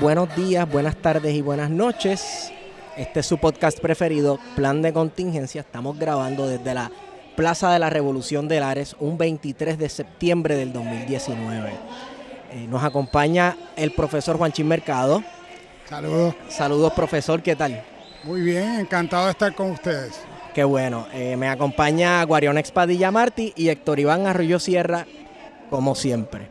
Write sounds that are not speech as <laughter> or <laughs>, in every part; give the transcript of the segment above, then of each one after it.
buenos días, buenas tardes y buenas noches. Este es su podcast preferido, Plan de Contingencia. Estamos grabando desde la Plaza de la Revolución de Lares, un 23 de septiembre del 2019. Eh, nos acompaña el profesor Juanchín Mercado. Saludos. Saludos, profesor, ¿qué tal? Muy bien, encantado de estar con ustedes. Qué bueno. Eh, me acompaña Guarión Expadilla Martí y Héctor Iván Arroyo Sierra, como siempre.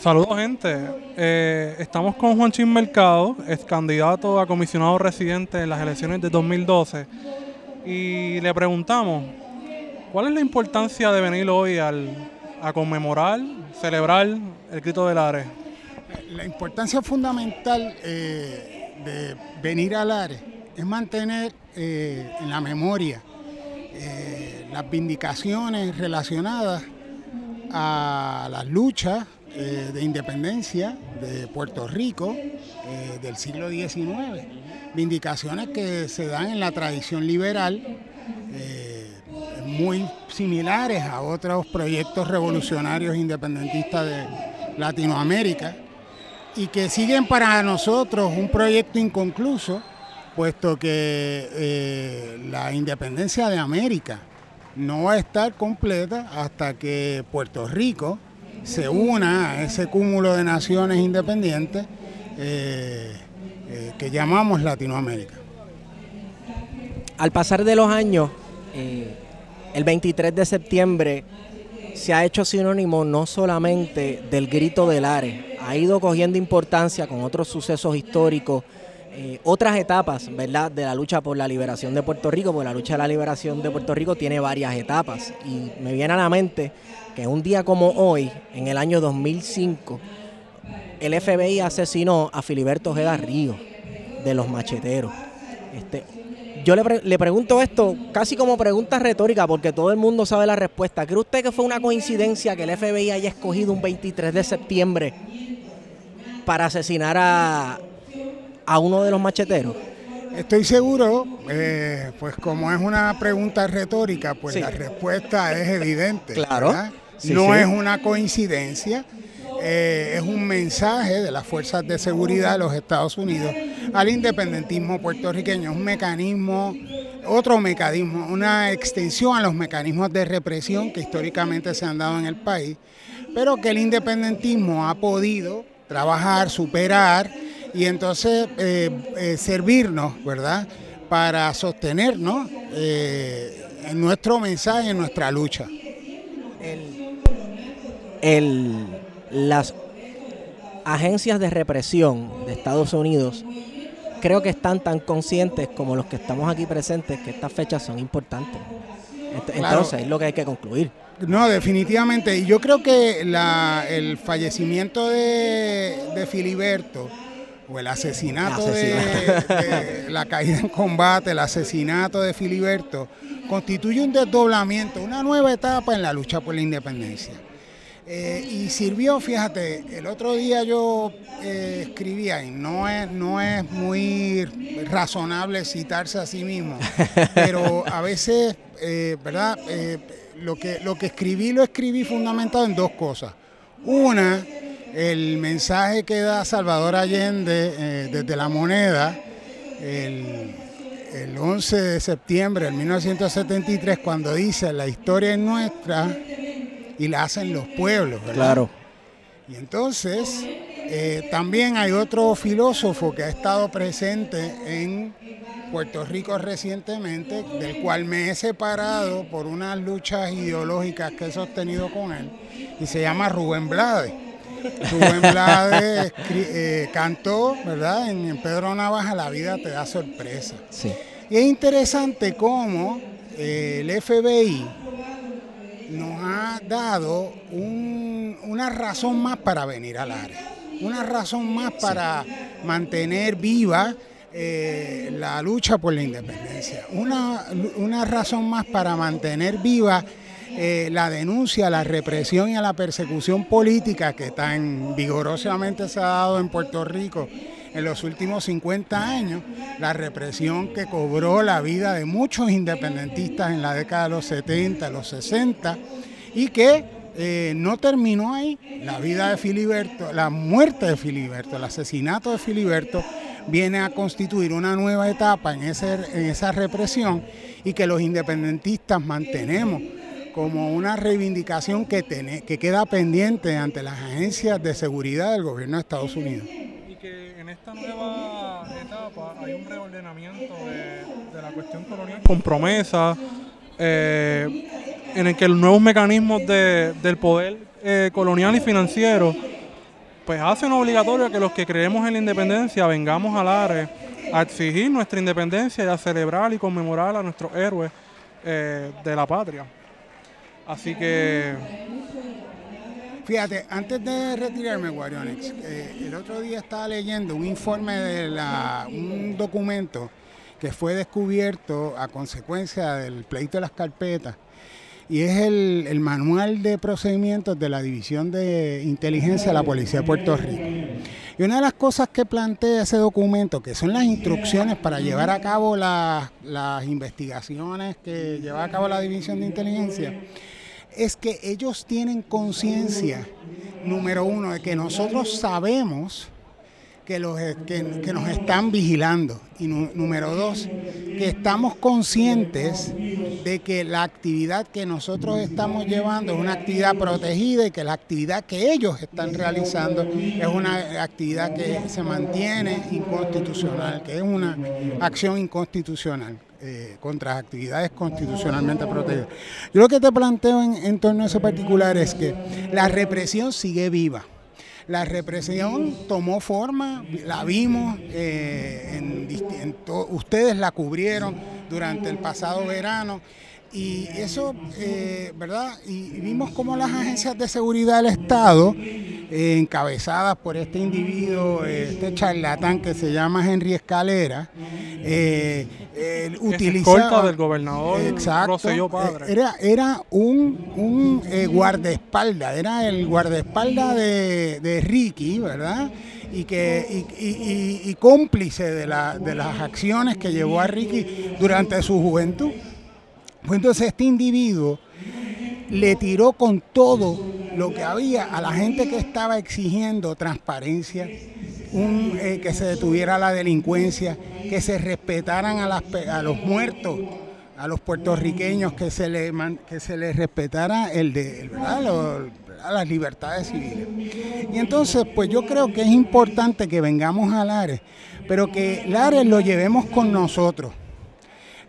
Saludos gente, eh, estamos con Juanchín Mercado, es candidato a comisionado residente en las elecciones de 2012 y le preguntamos, ¿cuál es la importancia de venir hoy al, a conmemorar, celebrar el grito del Ares? La importancia fundamental eh, de venir al Ares es mantener eh, en la memoria las vindicaciones relacionadas a las luchas eh, de independencia de Puerto Rico eh, del siglo XIX. Vindicaciones que se dan en la tradición liberal, eh, muy similares a otros proyectos revolucionarios independentistas de Latinoamérica y que siguen para nosotros un proyecto inconcluso, puesto que la independencia de América no va a estar completa hasta que Puerto Rico se una a ese cúmulo de naciones independientes eh, eh, que llamamos Latinoamérica. Al pasar de los años, eh, el 23 de septiembre se ha hecho sinónimo no solamente del grito del Ares, ha ido cogiendo importancia con otros sucesos históricos, otras etapas, ¿verdad?, de la lucha por la liberación de Puerto Rico, porque la lucha de la liberación de Puerto Rico tiene varias etapas. Y me viene a la mente que un día como hoy, en el año 2005, el FBI asesinó a Filiberto Ojeda Río de los macheteros. Este, yo le, pregunto esto casi como pregunta retórica porque todo el mundo sabe la respuesta. ¿Cree usted que fue una coincidencia que el FBI haya escogido un 23 de septiembre para asesinar a, a uno de los macheteros? Estoy seguro, eh, pues como es una pregunta retórica, pues la respuesta es evidente. Claro. no es una coincidencia, eh, es un mensaje de las fuerzas de seguridad de los Estados Unidos al independentismo puertorriqueño, un mecanismo, otro mecanismo, una extensión a los mecanismos de represión que históricamente se han dado en el país, pero que el independentismo ha podido trabajar, superar y entonces eh, eh, servirnos, ¿verdad? Para sostenernos eh, en nuestro mensaje, en nuestra lucha. las agencias de represión de Estados Unidos creo que están tan conscientes como los que estamos aquí presentes que estas fechas son importantes. Entonces es lo que hay que concluir. No, definitivamente. Y yo creo que el fallecimiento de, de Filiberto o el asesinato, De, la caída en combate, el asesinato de Filiberto, constituye un desdoblamiento, una nueva etapa en la lucha por la independencia. Eh, y sirvió, fíjate, el otro día yo eh, escribía, y no es, no es muy razonable citarse a sí mismo, pero a veces, eh, ¿verdad? lo, que, lo que escribí lo escribí fundamentado en dos cosas. Una, el mensaje que da Salvador Allende desde la moneda, el, el 11 de septiembre de 1973, cuando dice la historia es nuestra y la hacen los pueblos, ¿verdad? Claro. Y entonces eh, también hay otro filósofo que ha estado presente en Puerto Rico recientemente, del cual me he separado por unas luchas ideológicas que he sostenido con él, y se llama Rubén Blades. Rubén Blades eh, cantó, ¿verdad? En, Pedro Navaja, La vida te da sorpresa. Sí. Y es interesante cómo eh, el FBI nos ha dado una razón más para venir al área, una razón más para mantener viva eh, la lucha por la independencia, una, una razón más para mantener viva eh, la denuncia la represión y a la persecución política que tan vigorosamente se ha dado en Puerto Rico en los últimos 50 años, la represión que cobró la vida de muchos independentistas en la década de los 70, los 60, y que eh, no terminó ahí. La vida de Filiberto, la muerte de Filiberto, el asesinato de Filiberto, viene a constituir una nueva etapa en esa represión y que los independentistas mantenemos como una reivindicación que, que queda pendiente ante las agencias de seguridad del gobierno de Estados Unidos esta nueva etapa hay un reordenamiento de, la cuestión colonial con promesa, eh, en el que los nuevos mecanismos del poder eh, colonial y financiero pues hacen obligatorio que los que creemos en la independencia vengamos al área a exigir nuestra independencia y a celebrar y conmemorar a nuestros héroes eh, de la patria. Así que Fíjate, antes de retirarme, Guarionix, eh, el otro día estaba leyendo un informe de la, un documento que fue descubierto a consecuencia del pleito de las carpetas y es el, el, manual de procedimientos de la División de Inteligencia de la Policía de Puerto Rico. Y una de las cosas que plantea ese documento, que son las instrucciones para llevar a cabo las, las investigaciones que lleva a cabo la División de Inteligencia, es que ellos tienen conciencia, número uno, de que nosotros sabemos que, los, que, nos están vigilando. Y número dos, que estamos conscientes de que la actividad que nosotros estamos llevando es una actividad protegida y que la actividad que ellos están realizando es una actividad que se mantiene inconstitucional, que es una acción inconstitucional. Eh, contra actividades constitucionalmente protegidas. Yo lo que te planteo en, torno a eso particular es que la represión sigue viva. La represión tomó forma, la vimos, eh, ustedes la cubrieron durante el pasado verano y eso, eh, ¿verdad? Y vimos cómo las agencias de seguridad del Estado, eh, encabezadas por este individuo, este charlatán que se llama Henry Escalera, eh, utilizaba... del gobernador exacto, Era, era un, un guardaespaldas, era el guardaespaldas de, de Ricky, ¿verdad? y que y, cómplice de, la, de las acciones que llevó a Ricky durante su juventud. Pues entonces este individuo le tiró con todo lo que había a la gente que estaba exigiendo transparencia, eh, que se detuviera la delincuencia, que se respetaran a, los muertos, a los puertorriqueños, que se les que se les respetara el de las libertades civiles. Y entonces, pues yo creo que es importante que vengamos a Lares, pero que Lares lo llevemos con nosotros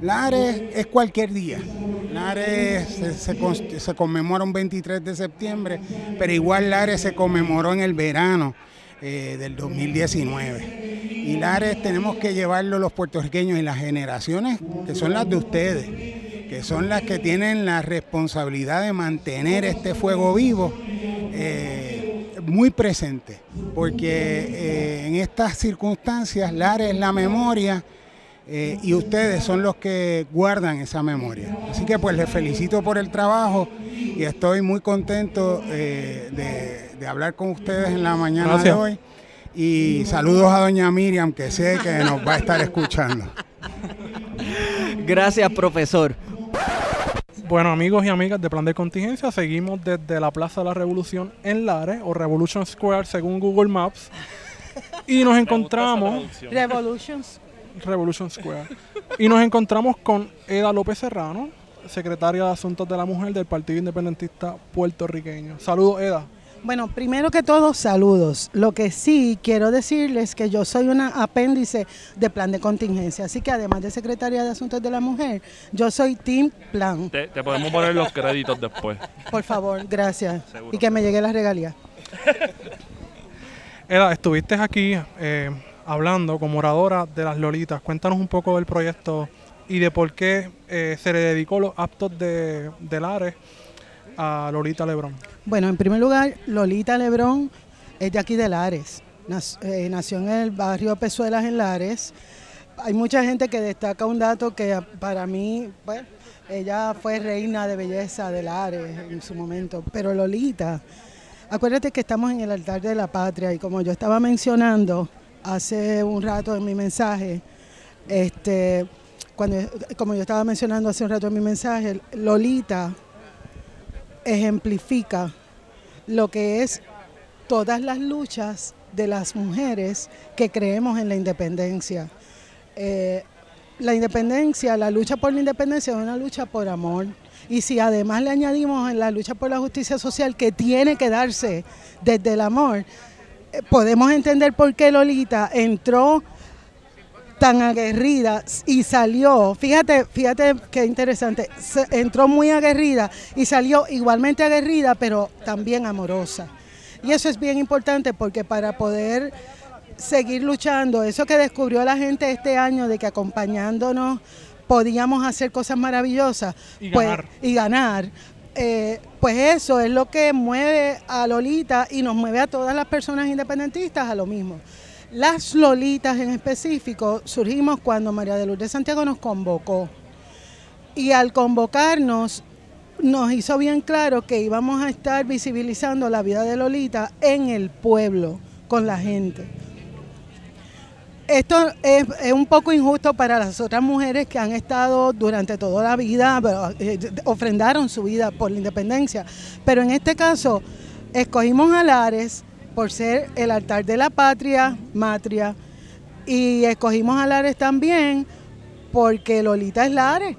Lares es cualquier día. Lares se, conmemora un 23 de septiembre, pero igual Lares se conmemoró en el verano eh, del 2019. Y Lares tenemos que llevarlo los puertorriqueños y las generaciones que son las de ustedes, que son las que tienen la responsabilidad de mantener este fuego vivo. Eh, muy presente, porque eh, en estas circunstancias Lares es la memoria eh, y ustedes son los que guardan esa memoria. Así que pues les felicito por el trabajo y estoy muy contento eh, de, de hablar con ustedes en la mañana Gracias. de hoy. Y saludos a doña Miriam, que sé que nos va a estar escuchando. Gracias, profesor. Bueno, amigos y amigas de Plan de Contingencia, seguimos desde la Plaza de la Revolución en Lares, o Revolution Square según Google Maps, y nos encontramos, Revolutions. Revolution Square, y nos encontramos con Eda López Serrano, secretaria de Asuntos de la Mujer del Partido Independentista Puertorriqueño. Saludos, Eda. Bueno, primero que todo, saludos. Lo que sí quiero decirles que yo soy una apéndice de plan de contingencia, así que además de secretaria de Asuntos de la Mujer, yo soy Team Plan. Te, te podemos poner los créditos después. Por favor, gracias. Seguro. Y que me llegue la regalía. Eda, estuviste aquí eh, hablando como oradora de las Lolitas. Cuéntanos un poco del proyecto y de por qué eh, se le dedicó los actos de, de Lares a Lolita Lebrón. Bueno, en primer lugar, Lolita Lebrón es de aquí de Lares. Eh, nació en el barrio Pezuelas en Lares. Hay mucha gente que destaca un dato que para mí, pues, ella fue reina de belleza de Lares en su momento. Pero Lolita, acuérdate que estamos en el altar de la patria y como yo estaba mencionando hace un rato en mi mensaje, este, cuando, como yo estaba mencionando hace un rato en mi mensaje, Lolita ejemplifica lo que es todas las luchas de las mujeres que creemos en la independencia. Eh, la independencia, la lucha por la independencia es una lucha por amor. Y si además le añadimos en la lucha por la justicia social que tiene que darse desde el amor, podemos entender por qué Lolita entró tan aguerrida y salió, fíjate, fíjate qué interesante, se- entró muy aguerrida y salió igualmente aguerrida, pero también amorosa. Y eso es bien importante porque para poder seguir luchando, eso que descubrió la gente este año de que acompañándonos podíamos hacer cosas maravillosas Y pues- ganar. y ganar, eh, pues eso es lo que mueve a Lolita y nos mueve a todas las personas independentistas a lo mismo. Las Lolitas en específico surgimos cuando María de Lourdes Santiago nos convocó. Y al convocarnos nos hizo bien claro que íbamos a estar visibilizando la vida de Lolita en el pueblo, con la gente. Esto es, un poco injusto para las otras mujeres que han estado durante toda la vida, pero, eh, ofrendaron su vida por la independencia. Pero en este caso, escogimos a Lares por ser el altar de la patria, matria, y escogimos a Lares también porque Lolita es Lares.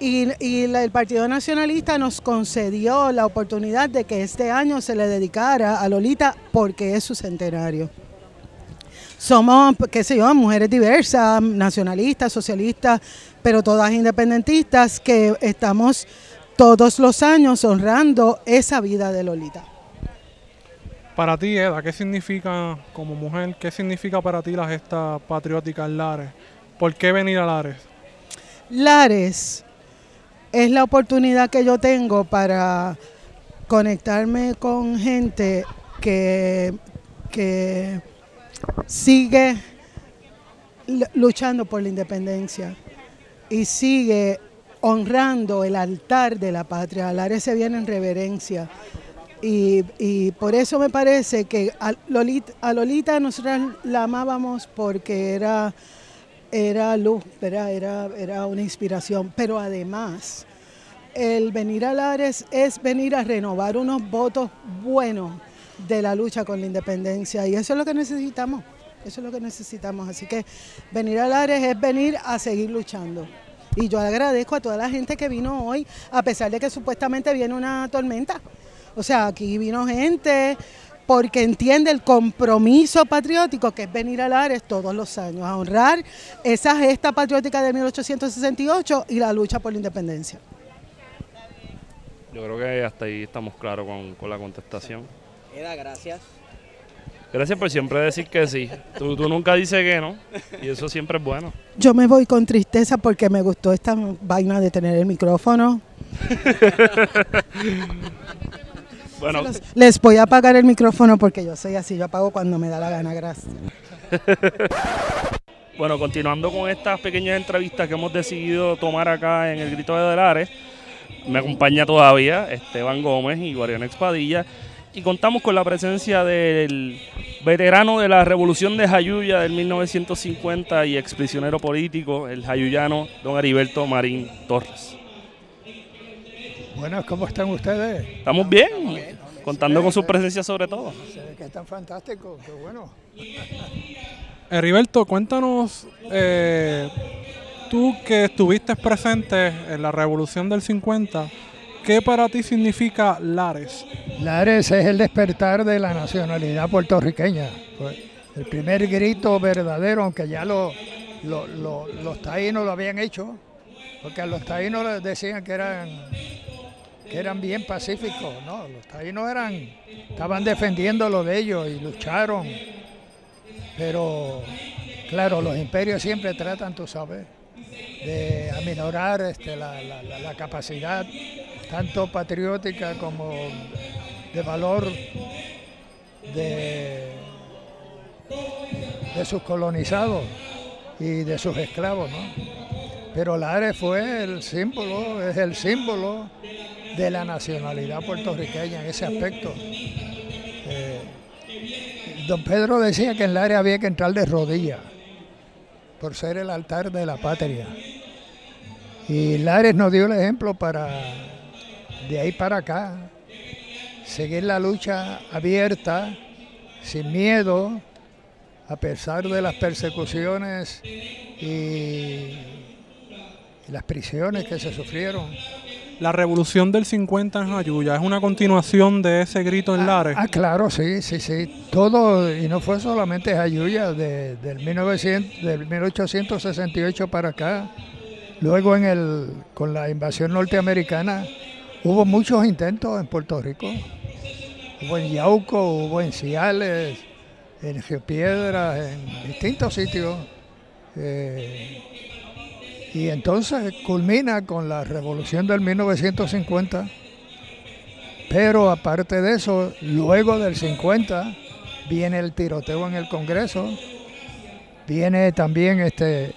Y, el Partido Nacionalista nos concedió la oportunidad de que este año se le dedicara a Lolita porque es su centenario. Somos, qué sé yo, mujeres diversas, nacionalistas, socialistas, pero todas independentistas que estamos todos los años honrando esa vida de Lolita. Para ti, Eda, ¿qué significa como mujer, qué significa para ti la gesta patriótica en Lares? ¿Por qué venir a Lares? Lares es la oportunidad que yo tengo para conectarme con gente que, que sigue luchando por la independencia y sigue honrando el altar de la patria. Lares se viene en reverencia. Y, y por eso me parece que a Lolita, a la amábamos porque era era luz, era, era, era una inspiración, pero además el venir a Lares es venir a renovar unos votos buenos de la lucha con la independencia y eso es lo que necesitamos, eso es lo que necesitamos, así que venir a Lares es venir a seguir luchando. Y yo agradezco a toda la gente que vino hoy, a pesar de que supuestamente viene una tormenta. O sea, aquí vino gente porque entiende el compromiso patriótico que es venir a Lares todos los años, a honrar esa gesta patriótica de 1868 y la lucha por la independencia. Yo creo que hasta ahí estamos claros con, con la contestación. Gracias. Gracias por siempre decir que sí. Tú, tú nunca dices que no. Y eso siempre es bueno. Yo me voy con tristeza porque me gustó esta vaina de tener el micrófono. <laughs> Bueno, Les voy a apagar el micrófono porque yo soy así, yo apago cuando me da la gana, gracias. <laughs> bueno, continuando con estas pequeñas entrevistas que hemos decidido tomar acá en el Grito de Delares, me acompaña todavía Esteban Gómez y Guardián Expadilla. Y contamos con la presencia del veterano de la Revolución de Jayuya del 1950 y exprisionero político, el jayuyano don Heriberto Marín Torres. Buenas, ¿cómo están ustedes? Estamos bien, contando con su presencia sobre todo. Se ve que están fantásticos, qué bueno. Heriberto, cuéntanos, eh, tú que estuviste presente en la Revolución del 50, ¿qué para ti significa Lares? Lares es el despertar de la nacionalidad puertorriqueña. El primer grito verdadero, aunque ya lo- lo- lo- los taínos lo habían hecho, porque a los taínos les decían que eran que eran bien pacíficos, no, los taínos eran, estaban defendiendo lo de ellos y lucharon, pero claro, los imperios siempre tratan, tú sabes, de aminorar este, la- la capacidad tanto patriótica como de valor de, de sus colonizados y de sus esclavos, ¿no? Pero Lares fue el símbolo, es el símbolo de la nacionalidad puertorriqueña en ese aspecto. Eh, don Pedro decía que en Lares había que entrar de rodillas por ser el altar de la patria. Y Lares nos dio el ejemplo para, de ahí para acá, seguir la lucha abierta, sin miedo, a pesar de las persecuciones y, las prisiones que se sufrieron. La Revolución del 50 en Jayuya es una continuación de ese grito en Lares. Ah, claro, sí, sí, sí. Todo, y no fue solamente Jayuya, de, del, 1900, del 1868 para acá. Luego en el, con la invasión norteamericana hubo muchos intentos en Puerto Rico. Hubo en Yauco, hubo en Ciales, en Geopiedras, en distintos sitios. Eh, y entonces culmina con la revolución del 1950. Pero aparte de eso, luego del 50 viene el tiroteo en el Congreso, viene también este,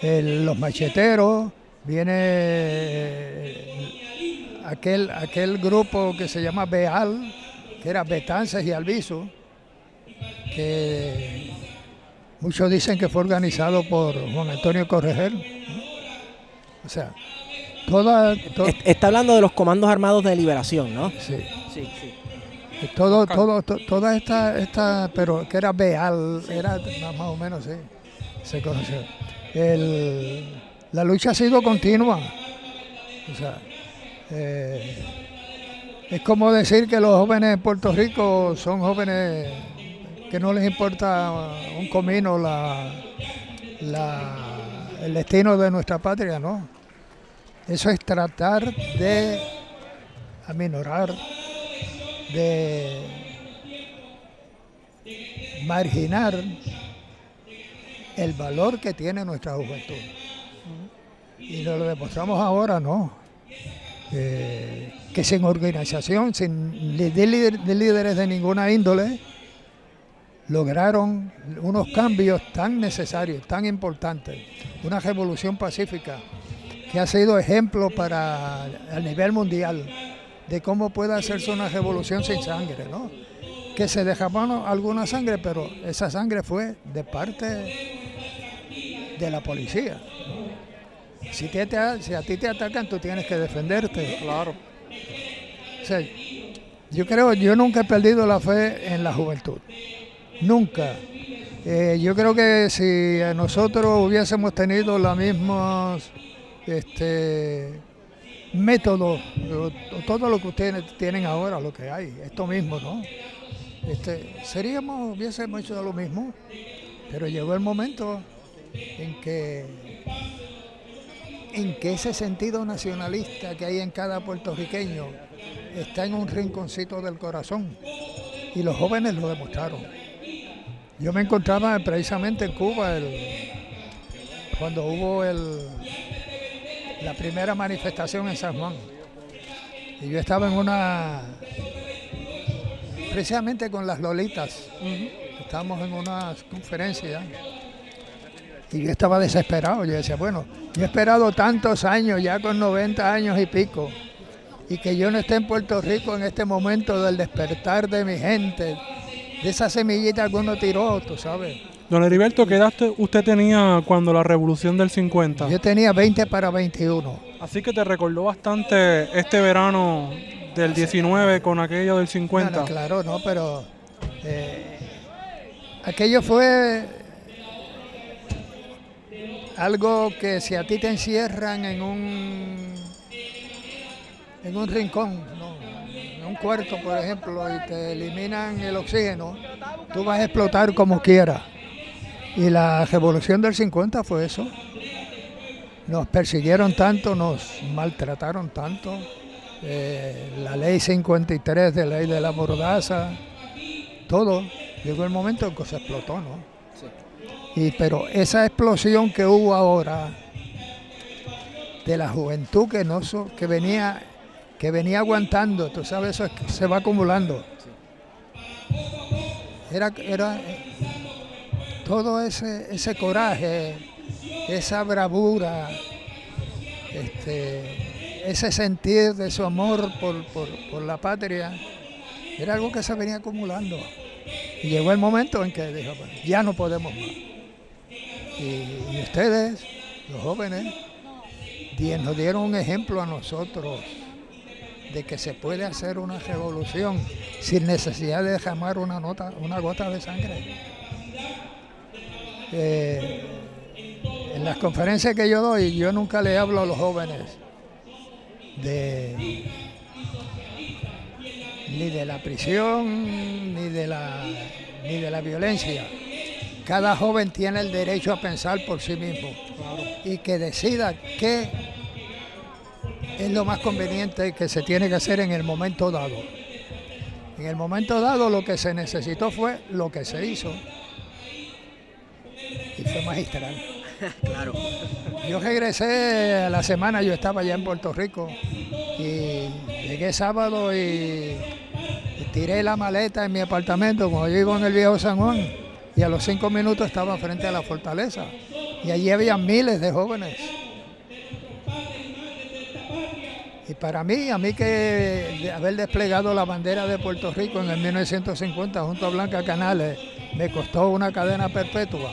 el- los macheteros, viene eh, aquel, aquel grupo que se llama Beal, que era Betances y Albizu, que muchos dicen que fue organizado por Juan Antonio Correger. ¿no? O sea, toda, to- Est- Está hablando de los comandos armados de liberación, ¿no? sí. Sí, sí. Todo, todo, to- toda esta, esta, pero que era Beal, era más, más o menos, sí, se conoció. El- la lucha ha sido continua. O sea, eh, es como decir que los jóvenes en Puerto Rico son jóvenes que no les importa un comino la, el destino de nuestra patria, ¿no? Eso es tratar de aminorar de marginar el valor que tiene nuestra juventud. Y lo demostramos ahora, ¿no? Eh, que sin organización, sin de, líder- de líderes de ninguna índole, lograron unos cambios tan necesarios, tan importantes, una revolución pacífica que ha sido ejemplo para a nivel mundial de cómo puede hacerse una revolución sin sangre, ¿no? Que se derramó alguna sangre, pero esa sangre fue de parte de la policía. Si, te- te- si a ti te atacan, tú tienes que defenderte. Claro. O sea, yo creo, yo nunca he perdido la fe en la juventud. Nunca. Eh, yo creo que si nosotros hubiésemos tenido los mismos este, métodos, todo lo que ustedes tienen ahora, lo que hay, esto mismo, ¿no? Este, seríamos, hubiésemos hecho lo mismo, pero llegó el momento en que en que ese sentido nacionalista que hay en cada puertorriqueño está en un rinconcito del corazón y los jóvenes lo demostraron. Yo me encontraba precisamente en Cuba el- cuando hubo el, la primera manifestación en San Juan y yo estaba en una precisamente con las Lolitas. Estábamos en una conferencia y yo estaba desesperado. Yo decía, bueno, yo he esperado tantos años, ya con 90 años y pico, y que yo no esté en Puerto Rico en este momento del despertar de mi gente, de esa semillita que uno tiró, tú sabes. Don Heriberto, ¿qué edad te- usted tenía cuando la revolución del 50? Yo tenía 20 para 21. Así que te recordó bastante este verano del 19 con aquello del 50. No, no, claro, no, pero eh, aquello fue algo que si a ti te encierran en un en un rincón, ¿no? en un cuarto, por ejemplo, y te eliminan el oxígeno, tú vas a explotar como quieras. Y la revolución del 50 fue eso. Nos persiguieron tanto, nos maltrataron tanto. Eh, la ley 53 de ley de la mordaza, todo. Llegó el momento en que se explotó, ¿no? Y, pero esa explosión que hubo ahora de la juventud que no que venía que venía aguantando, tú sabes, eso se va acumulando. Era, era todo ese, ese coraje, esa bravura, este, ese sentir de su amor por, por- la patria, era algo que se venía acumulando. Y llegó el momento en que dijo, "Bueno, ya no podemos más. Y, ustedes, los jóvenes, nos dieron un ejemplo a nosotros de que se puede hacer una revolución sin necesidad de derramar una, nota, una gota de sangre. Eh, en las conferencias que yo doy, yo nunca le hablo a los jóvenes de ni de la prisión, ni de la, ni de la violencia. Cada joven tiene el derecho a pensar por sí mismo y que decida qué es lo más conveniente que se tiene que hacer en el momento dado. En el momento dado lo que se necesitó fue lo que se hizo y fue magistral. <laughs> Claro. Yo regresé a la semana, yo estaba allá en Puerto Rico y llegué sábado y, tiré la maleta en mi apartamento, como yo vivo en el viejo San Juan, y a los cinco minutos estaba frente a la fortaleza y allí había miles de jóvenes. Y para mí, a mí que haber desplegado la bandera de Puerto Rico en el 1950 junto a Blanca Canales me costó una cadena perpetua.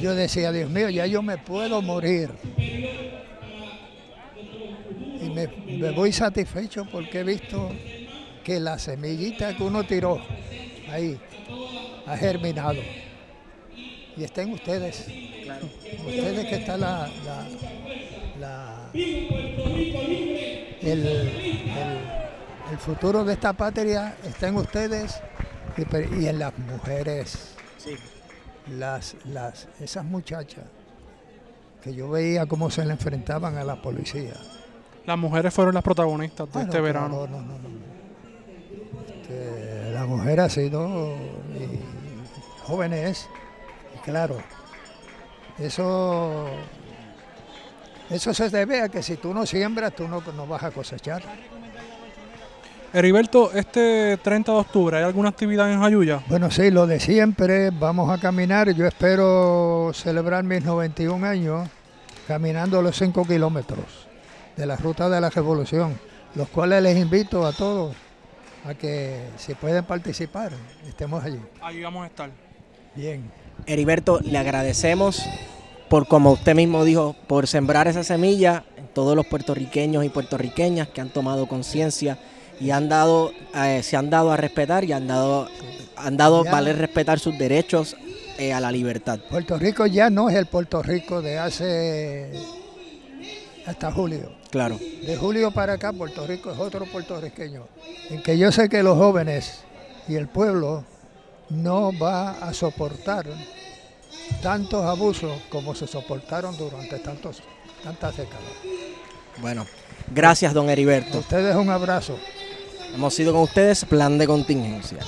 Yo decía, Dios mío, ya yo me puedo morir. Y me, me voy satisfecho porque he visto que la semillita que uno tiró ahí ha germinado. Y está en ustedes. Ustedes que está la, la- la- el, el- el futuro de esta patria está en ustedes y, en las mujeres las, las, esas muchachas que yo veía cómo se le enfrentaban a la policía. Las mujeres fueron las protagonistas de Ah, no, este verano. no, no, no. Este, la mujer ha sido y joven es, y claro, eso, eso se debe a que si tú no siembras, tú no, no vas a cosechar. Heriberto, este 30 de octubre, ¿hay alguna actividad en Jayuya? Bueno, sí, lo de siempre, vamos a caminar. Yo espero celebrar mis 91 años caminando los 5 kilómetros de la ruta de la revolución, los cuales les invito a todos a que si pueden participar, estemos allí. Ahí vamos a estar. Bien. Heriberto, le agradecemos por, como usted mismo dijo, por sembrar esa semilla en todos los puertorriqueños y puertorriqueñas que han tomado conciencia y han dado, eh, se han dado a respetar y han dado, han dado Ya. valer respetar sus derechos eh, a la libertad. Puerto Rico ya no es el Puerto Rico de hace hasta julio. Claro. De julio para acá, Puerto Rico es otro puertorriqueño. En que yo sé que los jóvenes y el pueblo no va a soportar tantos abusos como se soportaron durante tantos, tantas décadas. Bueno, gracias, don A Heriberto. ustedes un abrazo. Hemos sido con ustedes, plan de contingencia.